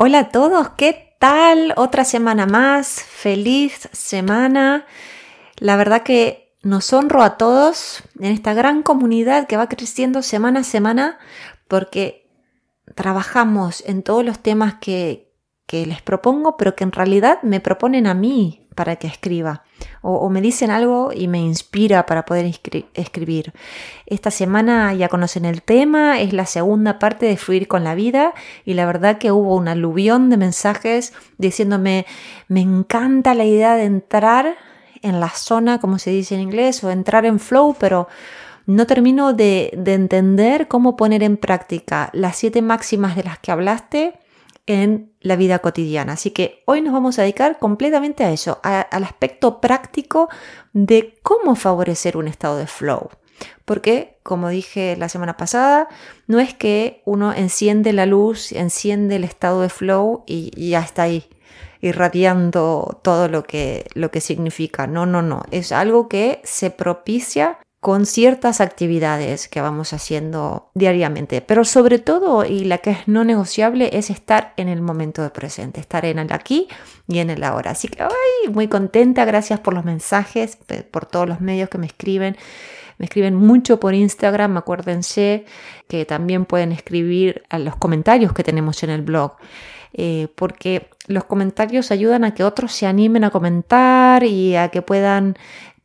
Hola a todos, ¿qué tal? Otra semana más, feliz semana. La verdad que nos honro a todos en esta gran comunidad que va creciendo semana a semana porque trabajamos en todos los temas que, que les propongo, pero que en realidad me proponen a mí para que escriba. O, me dicen algo y me inspira para poder escribir. Esta semana ya conocen el tema, es la segunda parte de Fluir con la Vida y la verdad que hubo un aluvión de mensajes diciéndome, me encanta la idea de entrar en la zona, como se dice en inglés, o entrar en flow, pero no termino de, de entender cómo poner en práctica las siete máximas de las que hablaste en la vida cotidiana. Así que hoy nos vamos a dedicar completamente a eso, al aspecto práctico de cómo favorecer un estado de flow. Porque, como dije la semana pasada, no es que uno enciende la luz, enciende el estado de flow y, y ya está ahí irradiando todo lo que, lo que significa. No, no, no. Es algo que se propicia con ciertas actividades que vamos haciendo diariamente. Pero sobre todo, y la que es no negociable, es estar en el momento presente, estar en el aquí y en el ahora. Así que, ay, muy contenta, gracias por los mensajes, por todos los medios que me escriben. Me escriben mucho por Instagram, acuérdense que también pueden escribir a los comentarios que tenemos en el blog. Eh, porque los comentarios ayudan a que otros se animen a comentar y a que puedan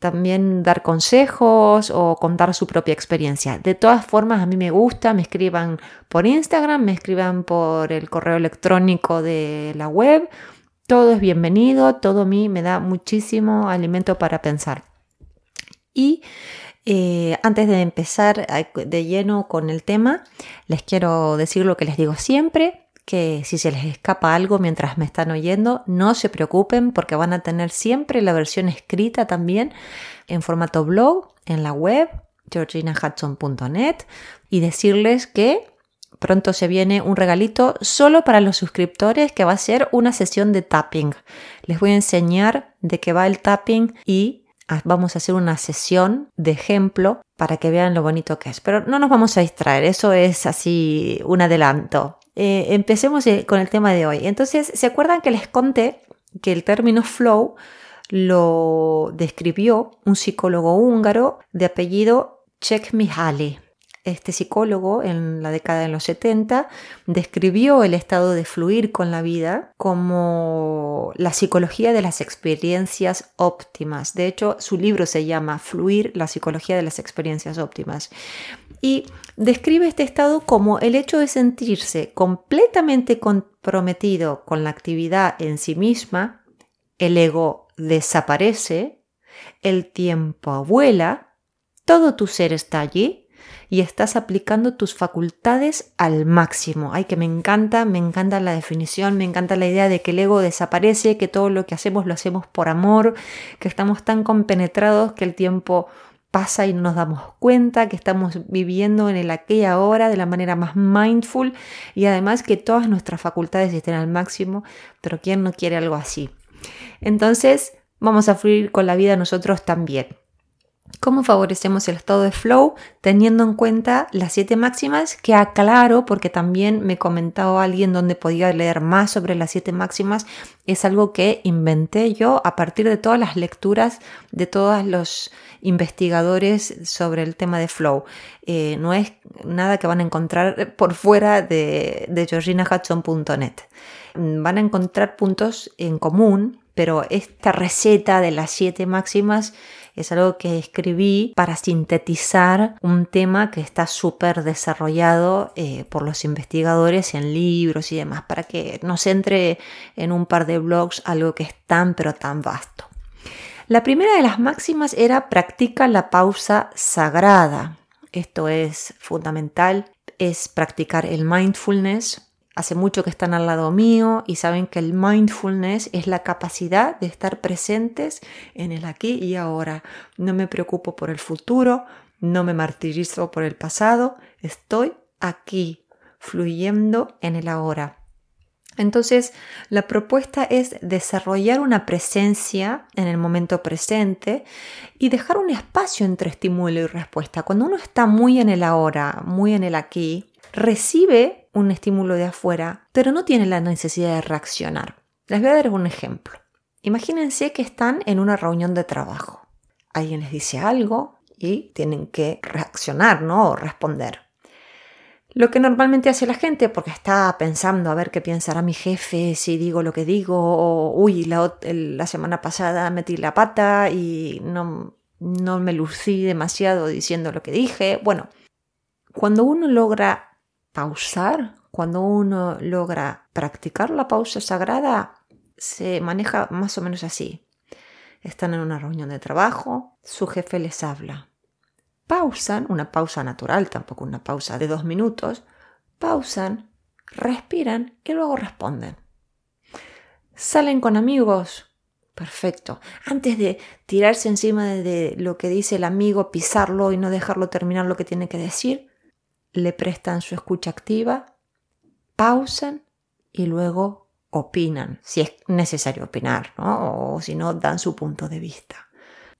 también dar consejos o contar su propia experiencia. De todas formas, a mí me gusta, me escriban por Instagram, me escriban por el correo electrónico de la web. Todo es bienvenido, todo a mí me da muchísimo alimento para pensar. Y eh, antes de empezar de lleno con el tema, les quiero decir lo que les digo siempre que si se les escapa algo mientras me están oyendo, no se preocupen porque van a tener siempre la versión escrita también en formato blog en la web georginahudson.net y decirles que pronto se viene un regalito solo para los suscriptores que va a ser una sesión de tapping. Les voy a enseñar de qué va el tapping y vamos a hacer una sesión de ejemplo para que vean lo bonito que es. Pero no nos vamos a distraer, eso es así un adelanto. Eh, empecemos eh, con el tema de hoy. Entonces, ¿se acuerdan que les conté que el término flow lo describió un psicólogo húngaro de apellido Csikszentmihalyi? Este psicólogo en la década de los 70 describió el estado de fluir con la vida como la psicología de las experiencias óptimas. De hecho, su libro se llama Fluir, la psicología de las experiencias óptimas. Y describe este estado como el hecho de sentirse completamente comprometido con la actividad en sí misma, el ego desaparece, el tiempo vuela, todo tu ser está allí y estás aplicando tus facultades al máximo. Ay, que me encanta, me encanta la definición, me encanta la idea de que el ego desaparece, que todo lo que hacemos lo hacemos por amor, que estamos tan compenetrados que el tiempo pasa y no nos damos cuenta, que estamos viviendo en el aquella hora de la manera más mindful y además que todas nuestras facultades estén al máximo, pero ¿quién no quiere algo así? Entonces, vamos a fluir con la vida nosotros también. ¿Cómo favorecemos el estado de flow teniendo en cuenta las siete máximas que aclaro porque también me comentaba alguien donde podía leer más sobre las siete máximas? Es algo que inventé yo a partir de todas las lecturas de todos los investigadores sobre el tema de flow. Eh, no es nada que van a encontrar por fuera de, de georginahudson.net. Van a encontrar puntos en común, pero esta receta de las siete máximas es algo que escribí para sintetizar un tema que está súper desarrollado eh, por los investigadores en libros y demás, para que nos entre en un par de blogs algo que es tan pero tan vasto. La primera de las máximas era practica la pausa sagrada. Esto es fundamental, es practicar el mindfulness, hace mucho que están al lado mío y saben que el mindfulness es la capacidad de estar presentes en el aquí y ahora. No me preocupo por el futuro, no me martirizo por el pasado, estoy aquí, fluyendo en el ahora. Entonces, la propuesta es desarrollar una presencia en el momento presente y dejar un espacio entre estímulo y respuesta. Cuando uno está muy en el ahora, muy en el aquí, recibe un estímulo de afuera, pero no tiene la necesidad de reaccionar. Les voy a dar un ejemplo. Imagínense que están en una reunión de trabajo. Alguien les dice algo y tienen que reaccionar, ¿no? O responder. Lo que normalmente hace la gente, porque está pensando a ver qué pensará mi jefe si digo lo que digo, o uy, la, la semana pasada metí la pata y no, no me lucí demasiado diciendo lo que dije. Bueno, cuando uno logra pausar, cuando uno logra practicar la pausa sagrada, se maneja más o menos así. Están en una reunión de trabajo, su jefe les habla. Pausan, una pausa natural, tampoco una pausa de dos minutos, pausan, respiran y luego responden. Salen con amigos, Perfecto. Antes de tirarse encima de lo que dice el amigo, pisarlo y no dejarlo terminar lo que tiene que decir, le prestan su escucha activa, pausan y luego opinan, si es necesario opinar, ¿no? o si no, dan su punto de vista.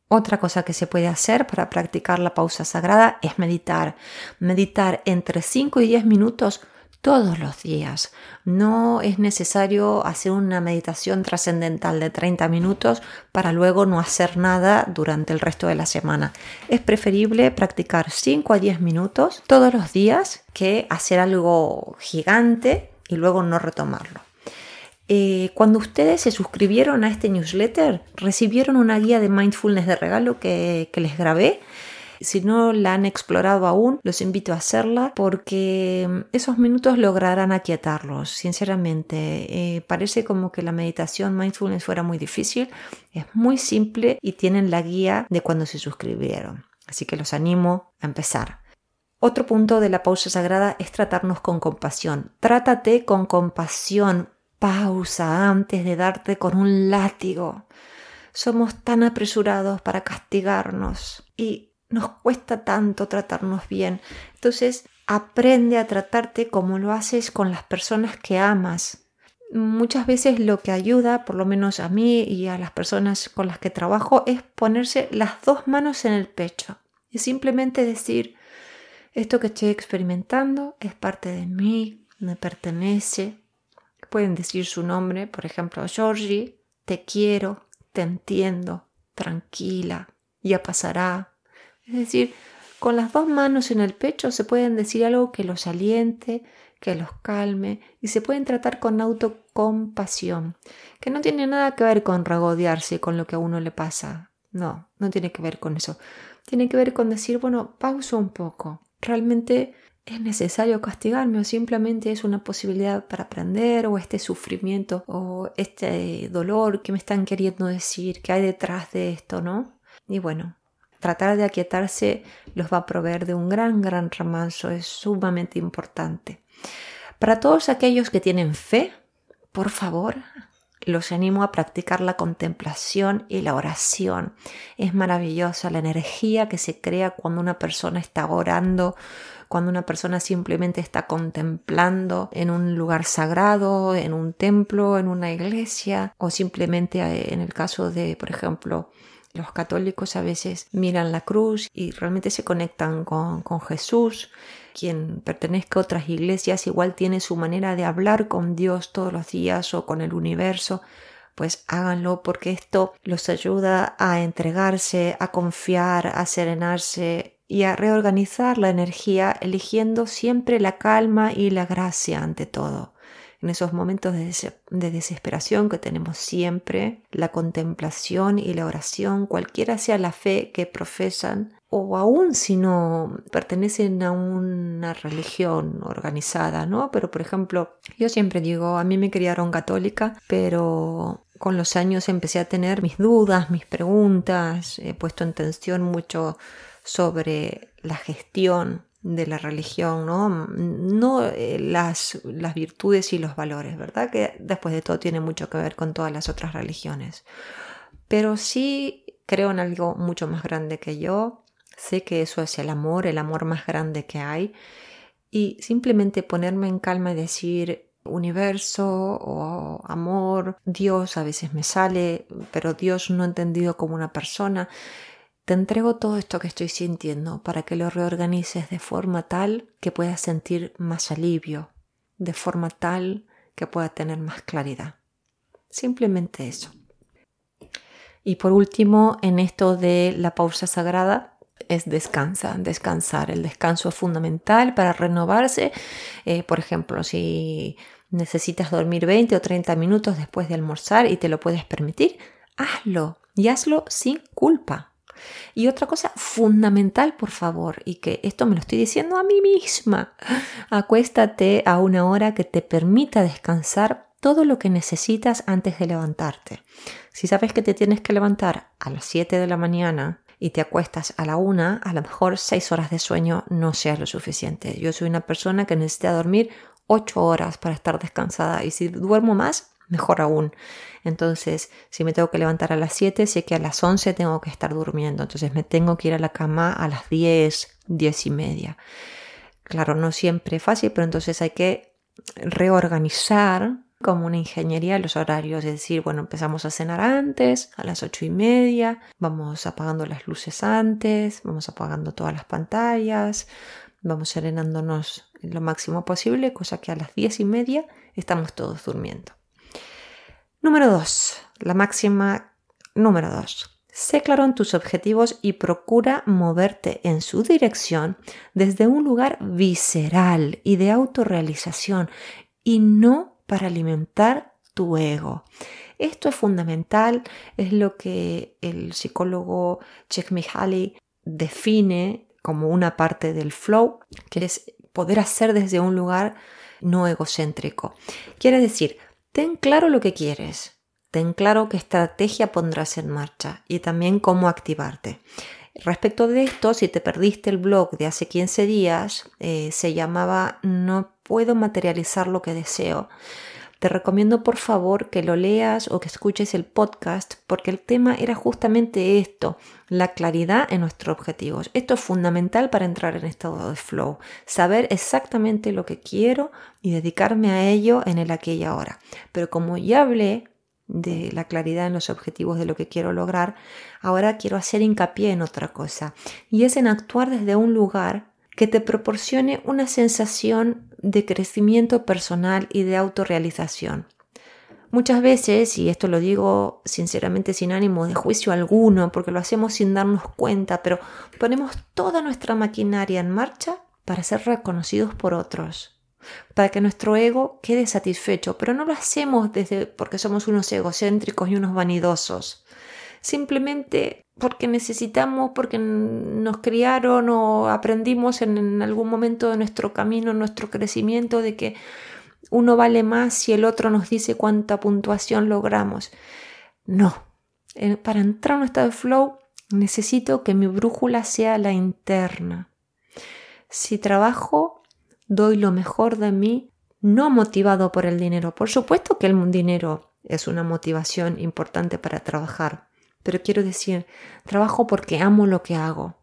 Otra cosa que se puede hacer para practicar la pausa sagrada es meditar. Meditar entre 5 y 10 minutos todos los días. No es necesario hacer una meditación trascendental de 30 minutos para luego no hacer nada durante el resto de la semana. Es preferible practicar 5 a 10 minutos todos los días que hacer algo gigante y luego no retomarlo. Eh, cuando ustedes se suscribieron a este newsletter, recibieron una guía de mindfulness de regalo que, que les grabé si no la han explorado aún, los invito a hacerla porque esos minutos lograrán aquietarlos. Sinceramente, eh, parece como que la meditación mindfulness fuera muy difícil. Es muy simple y tienen la guía de cuando se suscribieron. Así que los animo a empezar. Otro punto de la pausa sagrada es tratarnos con compasión. Trátate con compasión. Pausa antes de darte con un látigo. Somos tan apresurados para castigarnos y nos cuesta tanto tratarnos bien. Entonces, aprende a tratarte como lo haces con las personas que amas. Muchas veces lo que ayuda, por lo menos a mí y a las personas con las que trabajo, es ponerse las dos manos en el pecho y simplemente decir, esto que estoy experimentando es parte de mí, me pertenece. Pueden decir su nombre, por ejemplo, Georgie, te quiero, te entiendo, tranquila, ya pasará, es decir, con las dos manos en el pecho se pueden decir algo que los aliente, que los calme y se pueden tratar con autocompasión, que no tiene nada que ver con regodearse con lo que a uno le pasa. No, no tiene que ver con eso. Tiene que ver con decir, bueno, pauso un poco. Realmente es necesario castigarme o simplemente es una posibilidad para aprender o este sufrimiento o este dolor que me están queriendo decir, que hay detrás de esto, ¿no? Y bueno, tratar de aquietarse los va a proveer de un gran, gran remanso, es sumamente importante. Para todos aquellos que tienen fe, por favor, los animo a practicar la contemplación y la oración. Es maravillosa la energía que se crea cuando una persona está orando, cuando una persona simplemente está contemplando en un lugar sagrado, en un templo, en una iglesia o simplemente eh, en el caso de, por ejemplo, los católicos a veces miran la cruz y realmente se conectan con, con Jesús. Quien pertenezca a otras iglesias igual tiene su manera de hablar con Dios todos los días o con el universo pues háganlo porque esto los ayuda a entregarse, a confiar, a serenarse y a reorganizar la energía eligiendo siempre la calma y la gracia ante todo en esos momentos de, desesperación que tenemos siempre, la contemplación y la oración, cualquiera sea la fe que profesan, o aún si no pertenecen a una religión organizada, ¿no? Pero por ejemplo, yo siempre digo, a mí me criaron católica, pero con los años empecé a tener mis dudas, mis preguntas, he puesto en tensión mucho sobre la gestión de la religión, ¿no? No eh, las, las virtudes y los valores, ¿verdad? Que después de todo tiene mucho que ver con todas las otras religiones. Pero sí creo en algo mucho más grande que yo. Sé que eso es el amor, el amor más grande que hay. Y simplemente ponerme en calma y decir universo o amor, Dios a veces me sale, pero Dios no entendido como una persona. Te entrego todo esto que estoy sintiendo para que lo reorganices de forma tal que puedas sentir más alivio. de forma tal que pueda tener más claridad. Simplemente eso. Y por último, en esto de la pausa sagrada, es descansa, descansar. El descanso es fundamental para renovarse. Eh, por ejemplo, si necesitas dormir 20 o 30 minutos después de almorzar y te lo puedes permitir, hazlo y hazlo sin culpa. Y otra cosa fundamental, por favor, y que esto me lo estoy diciendo a mí misma, acuéstate a una hora que te permita descansar todo lo que necesitas antes de levantarte. Si sabes que te tienes que levantar a las 7 de la mañana y te acuestas a la 1, a lo mejor 6 horas de sueño no sea lo suficiente. Yo soy una persona que necesita dormir 8 horas para estar descansada y si duermo más, mejor aún. Entonces, si me tengo que levantar a las 7, sé que a las 11 tengo que estar durmiendo. Entonces me tengo que ir a la cama a las 10, 10 y media. Claro, no siempre es fácil, pero entonces hay que reorganizar como una ingeniería los horarios, es decir, bueno, empezamos a cenar antes, a las ocho y media, vamos apagando las luces antes, vamos apagando todas las pantallas, vamos serenándonos lo máximo posible, cosa que a las diez y media estamos todos durmiendo. Número 2. La máxima número 2. Sé claro en tus objetivos y procura moverte en su dirección desde un lugar visceral y de autorrealización y no para alimentar tu ego. Esto es fundamental, es lo que el psicólogo Csikszentmihalyi define como una parte del flow, que es poder hacer desde un lugar no egocéntrico. Quiere decir, Ten claro lo que quieres, ten claro qué estrategia pondrás en marcha y también cómo activarte. Respecto de esto, si te perdiste el blog de hace 15 días, eh, se llamaba No puedo materializar lo que deseo. Te recomiendo por favor que lo leas o que escuches el podcast porque el tema era justamente esto, la claridad en nuestros objetivos. Esto es fundamental para entrar en estado de flow, saber exactamente lo que quiero y dedicarme a ello en el aquí y ahora. Pero como ya hablé de la claridad en los objetivos de lo que quiero lograr, ahora quiero hacer hincapié en otra cosa y es en actuar desde un lugar que te proporcione una sensación de crecimiento personal y de autorrealización. Muchas veces, y esto lo digo sinceramente sin ánimo de juicio alguno, porque lo hacemos sin darnos cuenta, pero ponemos toda nuestra maquinaria en marcha para ser reconocidos por otros, para que nuestro ego quede satisfecho, pero no lo hacemos desde porque somos unos egocéntricos y unos vanidosos. Simplemente porque necesitamos, porque nos criaron o aprendimos en, algún momento de nuestro camino, nuestro crecimiento, de que uno vale más si el otro nos dice cuánta puntuación logramos. No, eh, para entrar en un estado de flow necesito que mi brújula sea la interna. Si trabajo, doy lo mejor de mí, no motivado por el dinero. Por supuesto que el dinero es una motivación importante para trabajar, pero quiero decir, trabajo porque amo lo que hago.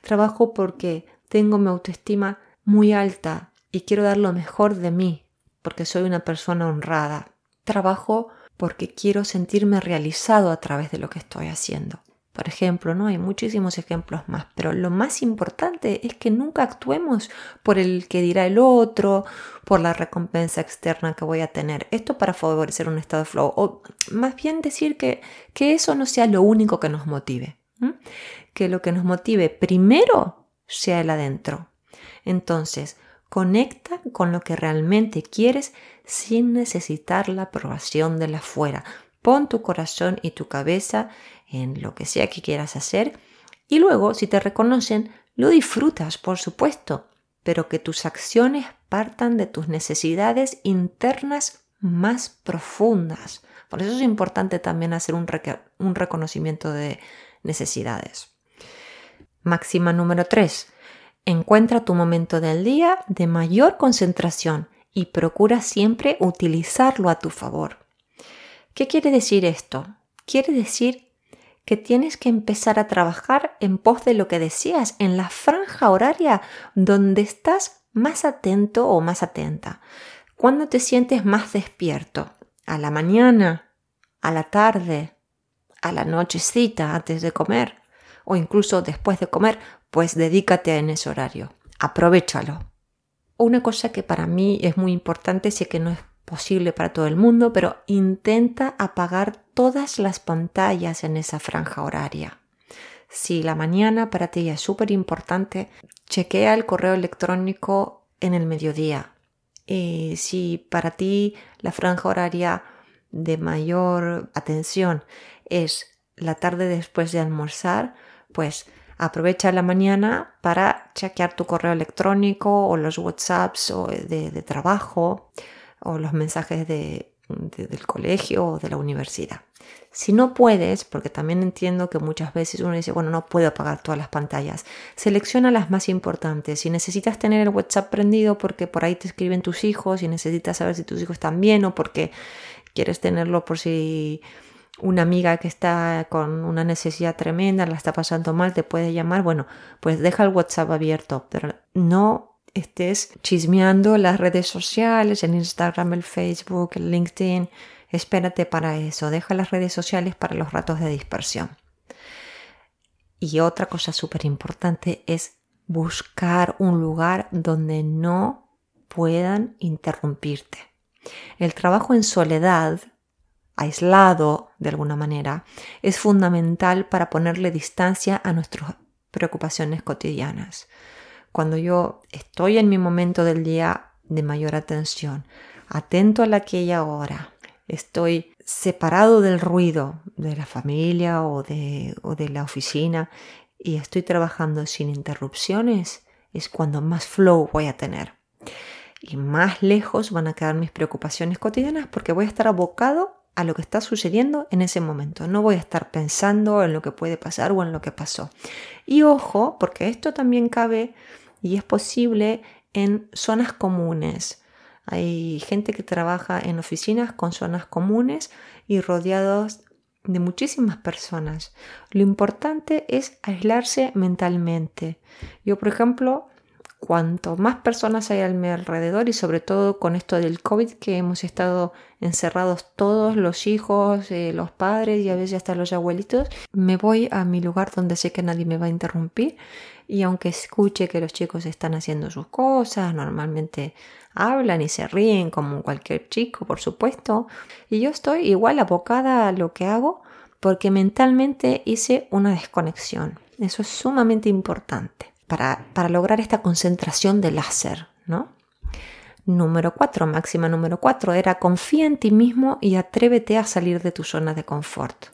Trabajo porque tengo mi autoestima muy alta y quiero dar lo mejor de mí, porque soy una persona honrada. Trabajo porque quiero sentirme realizado a través de lo que estoy haciendo. Por ejemplo, ¿no? Hay muchísimos ejemplos más, pero lo más importante es que nunca actuemos por el que dirá el otro, por la recompensa externa que voy a tener. Esto para favorecer un estado de flow. O más bien decir que, que eso no sea lo único que nos motive. Que lo que nos motive primero sea el adentro. Entonces, conecta con lo que realmente quieres sin necesitar la aprobación de la afuera. Pon tu corazón y tu cabeza en lo que sea que quieras hacer y luego, si te reconocen, lo disfrutas, por supuesto, pero que tus acciones partan de tus necesidades internas más profundas. Por eso es importante también hacer un, un reconocimiento de necesidades. Máxima número 3. Encuentra tu momento del día de mayor concentración y procura siempre utilizarlo a tu favor. ¿Qué quiere decir esto? Quiere decir que tienes que empezar a trabajar en pos de lo que decías, en la franja horaria donde estás más atento o más atenta. ¿Cuándo te sientes más despierto? ¿A la mañana? ¿A la tarde? ¿A la nochecita antes de comer? ¿O incluso después de comer? Pues dedícate en ese horario. Aprovechalo. una cosa que para mí es muy importante, sé que no es posible para todo el mundo, pero intenta apagar todas las pantallas en esa franja horaria. Si la mañana para ti es súper importante, chequea el correo electrónico en el mediodía. Y si para ti la franja horaria de mayor atención es la tarde después de almorzar, pues aprovecha la mañana para chequear tu correo electrónico o los WhatsApps o de, trabajo o los mensajes del colegio o de la universidad. Si no puedes, porque también entiendo que muchas veces uno dice, bueno, no puedo apagar todas las pantallas, selecciona las más importantes. Si necesitas tener el WhatsApp prendido porque por ahí te escriben tus hijos y necesitas saber si tus hijos están bien o porque quieres tenerlo por si una amiga que está con una necesidad tremenda, la está pasando mal, te puede llamar, bueno, pues deja el WhatsApp abierto, pero no estés chismeando las redes sociales, el Instagram, el Facebook, el LinkedIn. Espérate para eso, deja las redes sociales para los ratos de dispersión. Y otra cosa súper importante es buscar un lugar donde no puedan interrumpirte. El trabajo en soledad aislado de alguna manera, es fundamental para ponerle distancia a nuestras preocupaciones cotidianas. Cuando yo estoy en mi momento del día de mayor atención, atento a la aquella hora, estoy separado del ruido de la familia o de, o de la oficina y estoy trabajando sin interrupciones, es cuando más flow voy a tener. Y más lejos van a quedar mis preocupaciones cotidianas porque voy a estar abocado a lo que está sucediendo en ese momento. No voy a estar pensando en lo que puede pasar o en lo que pasó. Y ojo, porque esto también cabe y es posible en zonas comunes. Hay gente que trabaja en oficinas con zonas comunes y rodeados de muchísimas personas. Lo importante es aislarse mentalmente. Yo, por ejemplo, cuanto más personas hay a mi alrededor y sobre todo con esto del COVID que hemos estado encerrados todos los hijos, eh, los padres y a veces hasta los abuelitos, me voy a mi lugar donde sé que nadie me va a interrumpir y aunque escuche que los chicos están haciendo sus cosas, normalmente hablan y se ríen como cualquier chico, por supuesto, y yo estoy igual abocada a lo que hago porque mentalmente hice una desconexión. Eso es sumamente importante para, lograr esta concentración de láser, ¿no? Número 4, máxima número 4, era confía en ti mismo y atrévete a salir de tu zona de confort.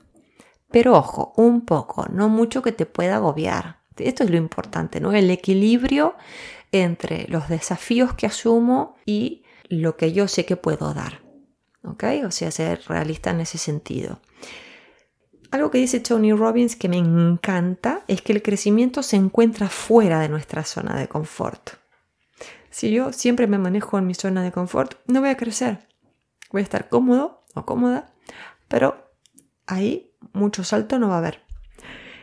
Pero ojo, un poco, no mucho que te pueda agobiar. Esto es lo importante, ¿no? El equilibrio entre los desafíos que asumo y lo que yo sé que puedo dar. ¿Ok? O sea, ser realista en ese sentido. Algo que dice Tony Robbins que me encanta es que el crecimiento se encuentra fuera de nuestra zona de confort. Si yo siempre me manejo en mi zona de confort, no voy a crecer. Voy a estar cómodo o cómoda, pero ahí mucho salto no va a haber.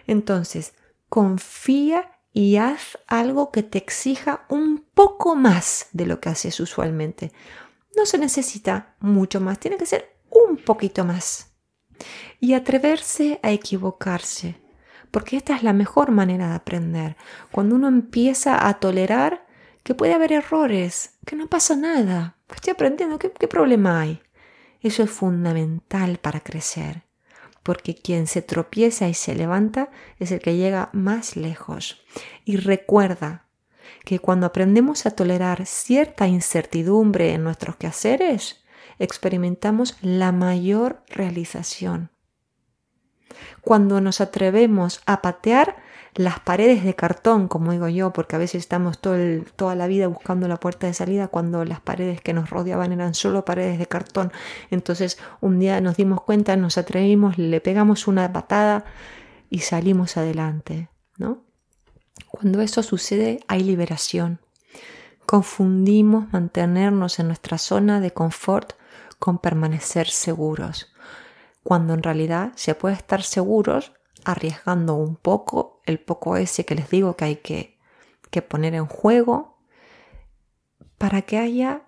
Entonces, confía y haz algo que te exija un poco más de lo que haces usualmente. No se necesita mucho más, tiene que ser un poquito más y atreverse a equivocarse, porque esta es la mejor manera de aprender, cuando uno empieza a tolerar que puede haber errores, que no pasa nada, que estoy aprendiendo, ¿qué, qué problema hay? Eso es fundamental para crecer, porque quien se tropieza y se levanta es el que llega más lejos. Y recuerda que cuando aprendemos a tolerar cierta incertidumbre en nuestros quehaceres, experimentamos la mayor realización. Cuando nos atrevemos a patear las paredes de cartón, como digo yo, porque a veces estamos toda la vida buscando la puerta de salida cuando las paredes que nos rodeaban eran solo paredes de cartón. Entonces un día nos dimos cuenta, nos atrevimos, le pegamos una patada y salimos adelante, ¿no? Cuando eso sucede hay liberación. Confundimos mantenernos en nuestra zona de confort con permanecer seguros, cuando en realidad se puede estar seguros arriesgando un poco el poco ese que les digo que hay que, poner en juego para que haya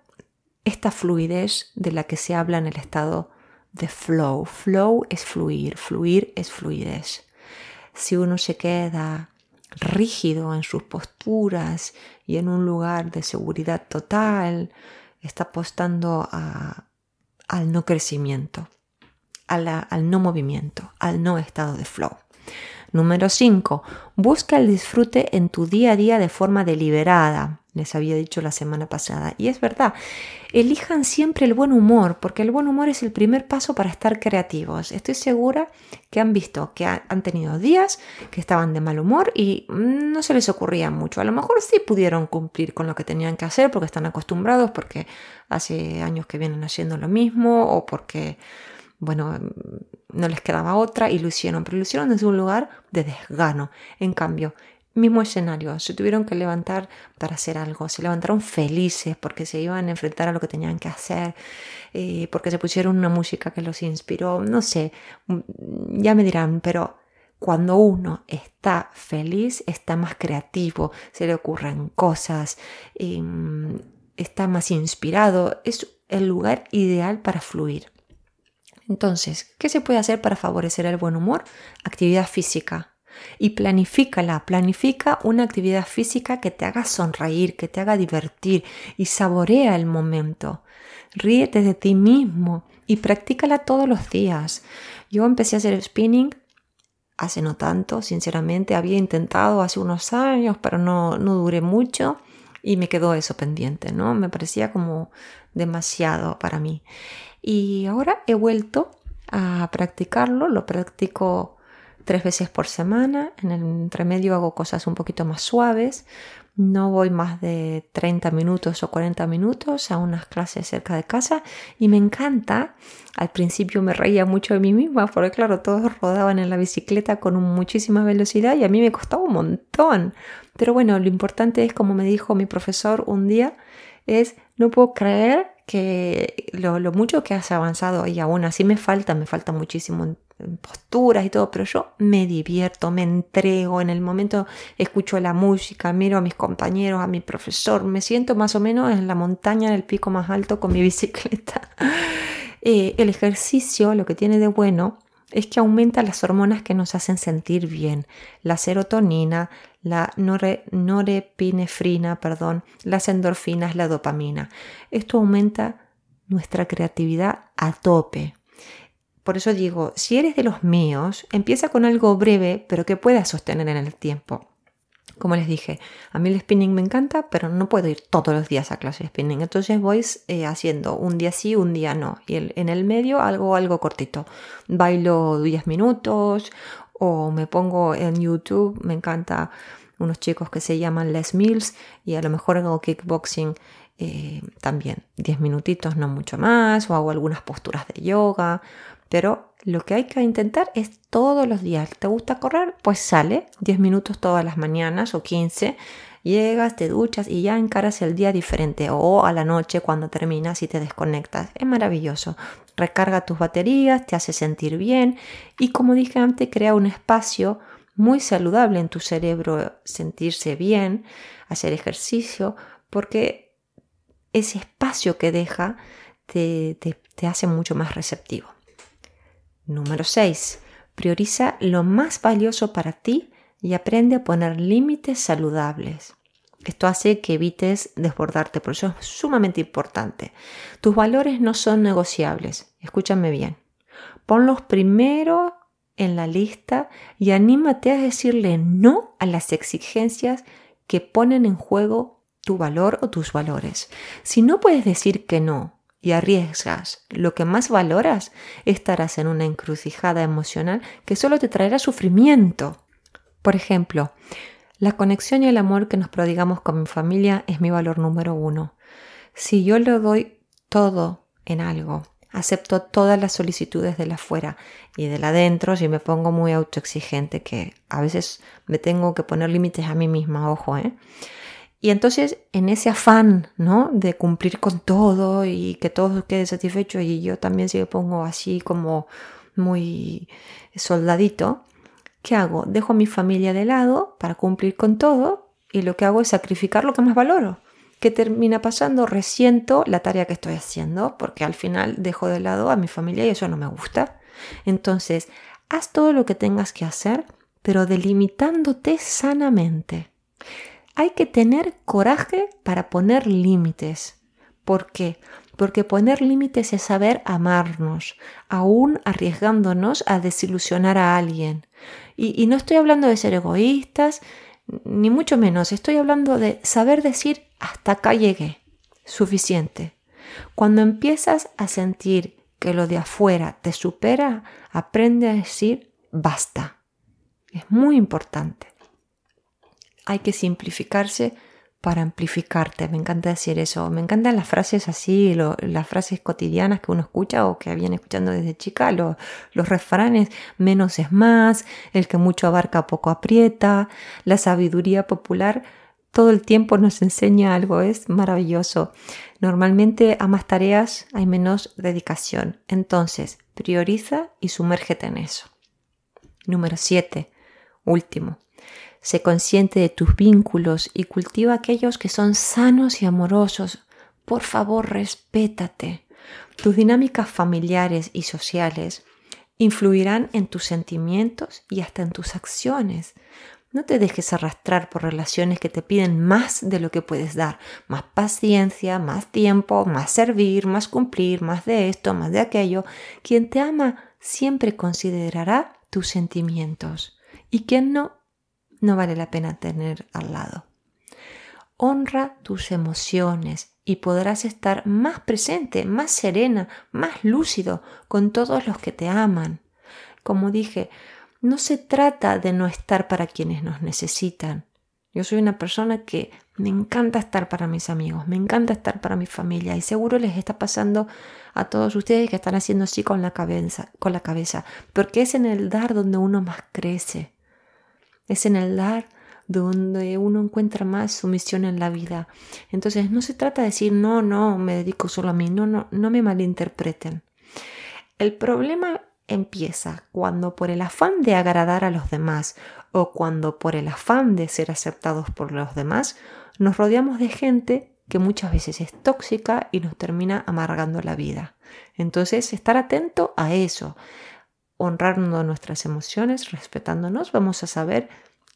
esta fluidez de la que se habla en el estado de flow. Flow es fluir, fluir es fluidez. Si uno se queda rígido en sus posturas y en un lugar de seguridad total, está apostando al no crecimiento, al no movimiento, al no estado de flow. Número 5. Busca el disfrute en tu día a día de forma deliberada. Les había dicho la semana pasada. Y es verdad, elijan siempre el buen humor, porque el buen humor es el primer paso para estar creativos. Estoy segura que han visto que han tenido días que estaban de mal humor y no se les ocurría mucho. A lo mejor sí pudieron cumplir con lo que tenían que hacer porque están acostumbrados, porque hace años que vienen haciendo lo mismo o porque bueno, no les quedaba otra y lo hicieron, pero lo hicieron desde un lugar de desgano. En cambio, mismo escenario, se tuvieron que levantar para hacer algo, se levantaron felices porque se iban a enfrentar a lo que tenían que hacer, eh, porque se pusieron una música que los inspiró, no sé, mm, ya me dirán, pero cuando uno está feliz, está más creativo, se le ocurren cosas, em, está más inspirado, es el lugar ideal para fluir. Entonces, ¿qué se puede hacer para favorecer el buen humor? Actividad física. Y planifícala, planifica una actividad física que te haga sonreír, que te haga divertir y saborea el momento. Ríete de ti mismo y practícala todos los días. Yo empecé a hacer spinning hace no tanto, sinceramente, había intentado hace unos años, pero no, no duré mucho y me quedó eso pendiente, ¿no? Me parecía como demasiado para mí. Y ahora he vuelto a practicarlo, lo practico tres veces por semana, en el entremedio hago cosas un poquito más suaves, no voy más de 30 minutos o 40 minutos a unas clases cerca de casa y me encanta. Al principio me reía mucho de mí misma porque claro, todos rodaban en la bicicleta con muchísima velocidad y a mí me costaba un montón. Pero bueno, lo importante es, como me dijo mi profesor un día, es no puedo creer que lo, mucho que has avanzado y aún así me falta, me falta muchísimo en, posturas y todo, pero yo me divierto, me entrego, en el momento escucho la música, miro a mis compañeros, a mi profesor, me siento más o menos en la montaña, en el pico más alto con mi bicicleta. Eh, el ejercicio lo que tiene de bueno es que aumenta las hormonas que nos hacen sentir bien, la serotonina, la norepinefrina, perdón, las endorfinas, la dopamina. Esto aumenta nuestra creatividad a tope. Por eso digo, si eres de los míos, empieza con algo breve, pero que puedas sostener en el tiempo. Como les dije, a mí el spinning me encanta, pero no puedo ir todos los días a clase de spinning. Entonces voy eh, haciendo un día sí, un día no. Y en el medio algo, algo cortito. Bailo 10 minutos o me pongo en YouTube. Me encanta unos chicos que se llaman Les Mills y a lo mejor hago kickboxing eh, también 10 minutitos, no mucho más, o hago algunas posturas de yoga, pero lo que hay que intentar es todos los días. ¿Te gusta correr? Pues sale 10 minutos todas las mañanas o 15. Llegas, te duchas y ya encaras el día diferente o a la noche cuando terminas y te desconectas. Es maravilloso. Recarga tus baterías, te hace sentir bien y como dije antes, crea un espacio muy saludable en tu cerebro sentirse bien, hacer ejercicio, porque ese espacio que deja te, te hace mucho más receptivo. Número 6. Prioriza lo más valioso para ti y aprende a poner límites saludables. Esto hace que evites desbordarte, por eso es sumamente importante. Tus valores no son negociables, escúchame bien. Ponlos primero en la lista y anímate a decirle no a las exigencias que ponen en juego tu valor o tus valores. Si no puedes decir que no y arriesgas lo que más valoras, estarás en una encrucijada emocional que solo te traerá sufrimiento. Por ejemplo, la conexión y el amor que nos prodigamos con mi familia es mi valor número uno. Si yo le doy todo en algo, acepto todas las solicitudes de la afuera y de la adentro, si me pongo muy autoexigente, que a veces me tengo que poner límites a mí misma, ojo, ¿eh? Y entonces en ese afán, ¿no? De cumplir con todo y que todo quede satisfecho y yo también si me pongo así como muy soldadito, ¿qué hago? Dejo a mi familia de lado para cumplir con todo y lo que hago es sacrificar lo que más valoro. ¿Qué termina pasando? Resiento la tarea que estoy haciendo porque al final dejo de lado a mi familia y eso no me gusta. Entonces, haz todo lo que tengas que hacer pero delimitándote sanamente. Hay que tener coraje para poner límites. ¿Por qué? Porque poner límites es saber amarnos, aún arriesgándonos a desilusionar a alguien. Y, no estoy hablando de ser egoístas, ni mucho menos, estoy hablando de saber decir hasta acá llegué, suficiente. Cuando empiezas a sentir que lo de afuera te supera, aprende a decir basta. Es muy importante. Hay que simplificarse para amplificarte. Me encanta decir eso. Me encantan las frases así, las frases cotidianas que uno escucha o que viene escuchando desde chica, los refranes, menos es más, el que mucho abarca poco aprieta, la sabiduría popular todo el tiempo nos enseña algo, es maravilloso. Normalmente a más tareas hay menos dedicación. Entonces, prioriza y sumérgete en eso. Número 7. Último. Sé consciente de tus vínculos y cultiva aquellos que son sanos y amorosos. Por favor, respétate. Tus dinámicas familiares y sociales influirán en tus sentimientos y hasta en tus acciones. No te dejes arrastrar por relaciones que te piden más de lo que puedes dar, más paciencia, más tiempo, más servir, más cumplir, más de esto, más de aquello. Quien te ama siempre considerará tus sentimientos y quien no, no vale la pena tener al lado. Honra tus emociones y podrás estar más presente, más serena, más lúcido con todos los que te aman. Como dije, no se trata de no estar para quienes nos necesitan. Yo soy una persona que me encanta estar para mis amigos, me encanta estar para mi familia y seguro les está pasando a todos ustedes que están haciendo así con la cabeza, con la cabeza, porque es en el dar donde uno más crece. Es en el dar donde uno encuentra más su misión en la vida. Entonces no se trata de decir, no, no, me dedico solo a mí, no, no, no me malinterpreten. El problema empieza cuando por el afán de agradar a los demás o cuando por el afán de ser aceptados por los demás nos rodeamos de gente que muchas veces es tóxica y nos termina amargando la vida. Entonces, estar atento a eso, honrando nuestras emociones, respetándonos, vamos a saber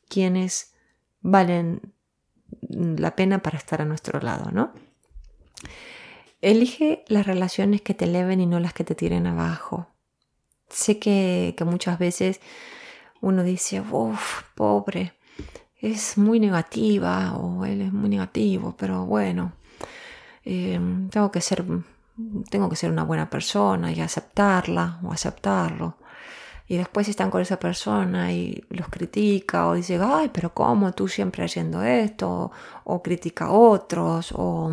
quiénes valen la pena para estar a nuestro lado, ¿no? Elige las relaciones que te eleven y no las que te tiren abajo. Sé que, muchas veces uno dice, uff, pobre, es muy negativa o él es muy negativo, pero bueno, em, tengo, que ser, tengo que ser una buena persona y aceptarla o aceptarlo. Y después están con esa persona y los critica o dice, ay, pero ¿cómo tú siempre haciendo esto? O, critica a otros o,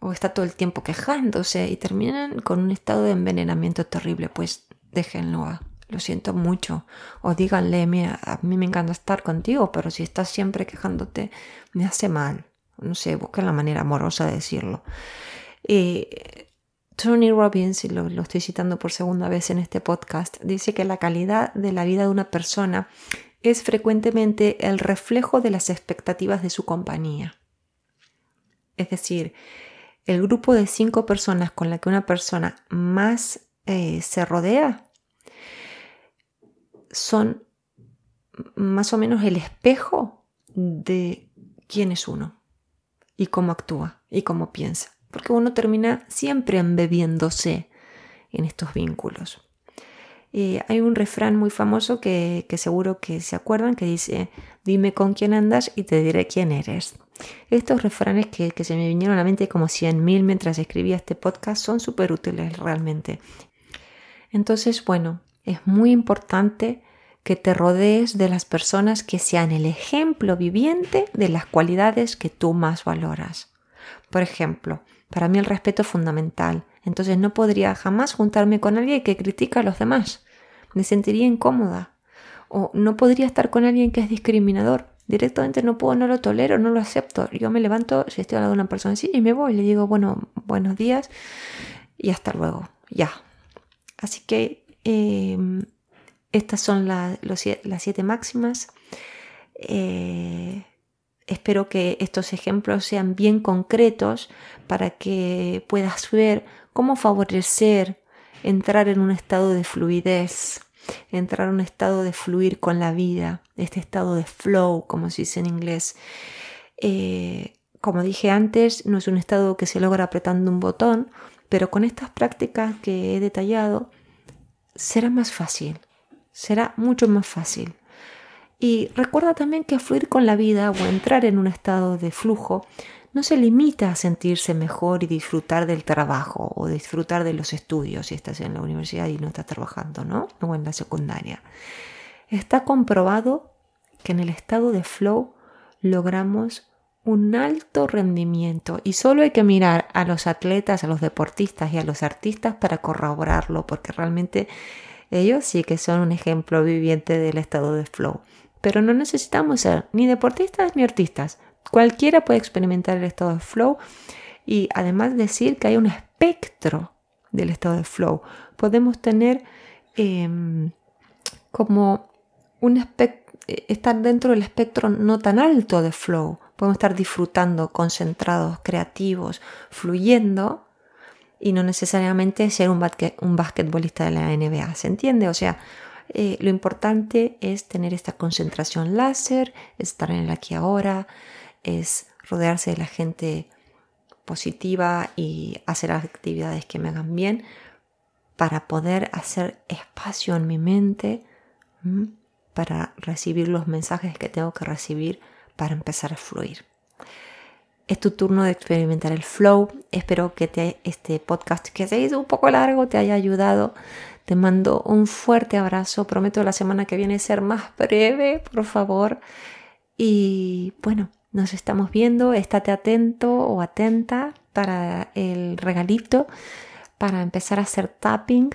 o está todo el tiempo quejándose y terminan con un estado de envenenamiento terrible. Pues déjenlo. Lo siento mucho. O díganle, mira, a mí me encanta estar contigo, pero si estás siempre quejándote, me hace mal. No sé, busquen la manera amorosa de decirlo. Tony Robbins, y lo, estoy citando por segunda vez en este podcast, dice que la calidad de la vida de una persona es frecuentemente el reflejo de las expectativas de su compañía. Es decir, el grupo de cinco personas con la que una persona más eh, se rodea son más o menos el espejo de quién es uno y cómo actúa y cómo piensa. Porque uno termina siempre embebiéndose en estos vínculos. Eh, hay un refrán muy famoso que, seguro que se acuerdan que dice, dime con quién andas y te diré quién eres. Estos refranes que, que se me vinieron a la mente como 100.000 mientras escribía este podcast son súper útiles realmente entonces, bueno, es muy importante que te rodees de las personas que sean el ejemplo viviente de las cualidades que tú más valoras. Por ejemplo, para mí el respeto es fundamental, entonces no podría jamás juntarme con alguien que critica a los demás. Me sentiría incómoda. O no podría estar con alguien que es discriminador. Directamente no puedo, no lo tolero, no lo acepto. Yo me levanto, si estoy hablando de una persona así, y me voy, le digo, bueno, buenos días y hasta luego. Ya, Así que em, estas son las siete máximas. Eh, espero que estos ejemplos sean bien concretos para que puedas ver cómo favorecer entrar en un estado de fluidez entrar a un estado de fluir con la vida, este estado de flow, como se dice en inglés. Eh, como dije antes, no es un estado que se logra apretando un botón, pero con estas prácticas que he detallado será más fácil, será mucho más fácil. Y recuerda también que fluir con la vida o entrar en un estado de flujo no se limita a sentirse mejor y disfrutar del trabajo o disfrutar de los estudios si estás en la universidad y no estás trabajando, ¿no? O en la secundaria. Está comprobado que en el estado de flow logramos un alto rendimiento y solo hay que mirar a los atletas, a los deportistas y a los artistas para corroborarlo porque realmente ellos sí que son un ejemplo viviente del estado de flow. Pero no necesitamos ser ni deportistas ni artistas. Cualquiera puede experimentar el estado de flow y además decir que hay un espectro del estado de flow. Podemos tener em, como un estar dentro del espectro no tan alto de flow. Podemos estar disfrutando, concentrados, creativos, fluyendo y no necesariamente ser un basquetbolista de la NBA. ¿Se entiende? O sea, eh, lo importante es tener esta concentración láser, estar en el aquí ahora, es rodearse de la gente positiva y hacer actividades que me hagan bien para poder hacer espacio en mi mente para recibir los mensajes que tengo que recibir para empezar a fluir. Es tu turno de experimentar el flow. Espero que este podcast que se hizo un poco largo te haya ayudado. Te mando un fuerte abrazo. Prometo la semana que viene ser más breve, por favor. Y bueno, nos estamos viendo, estate atento o atenta para el regalito, para empezar a hacer tapping.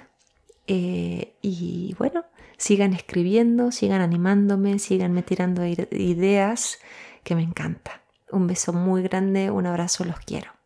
Eh, y bueno, sigan escribiendo, sigan animándome, siganme tirando ideas que me encanta. Un beso muy grande, un abrazo, los quiero.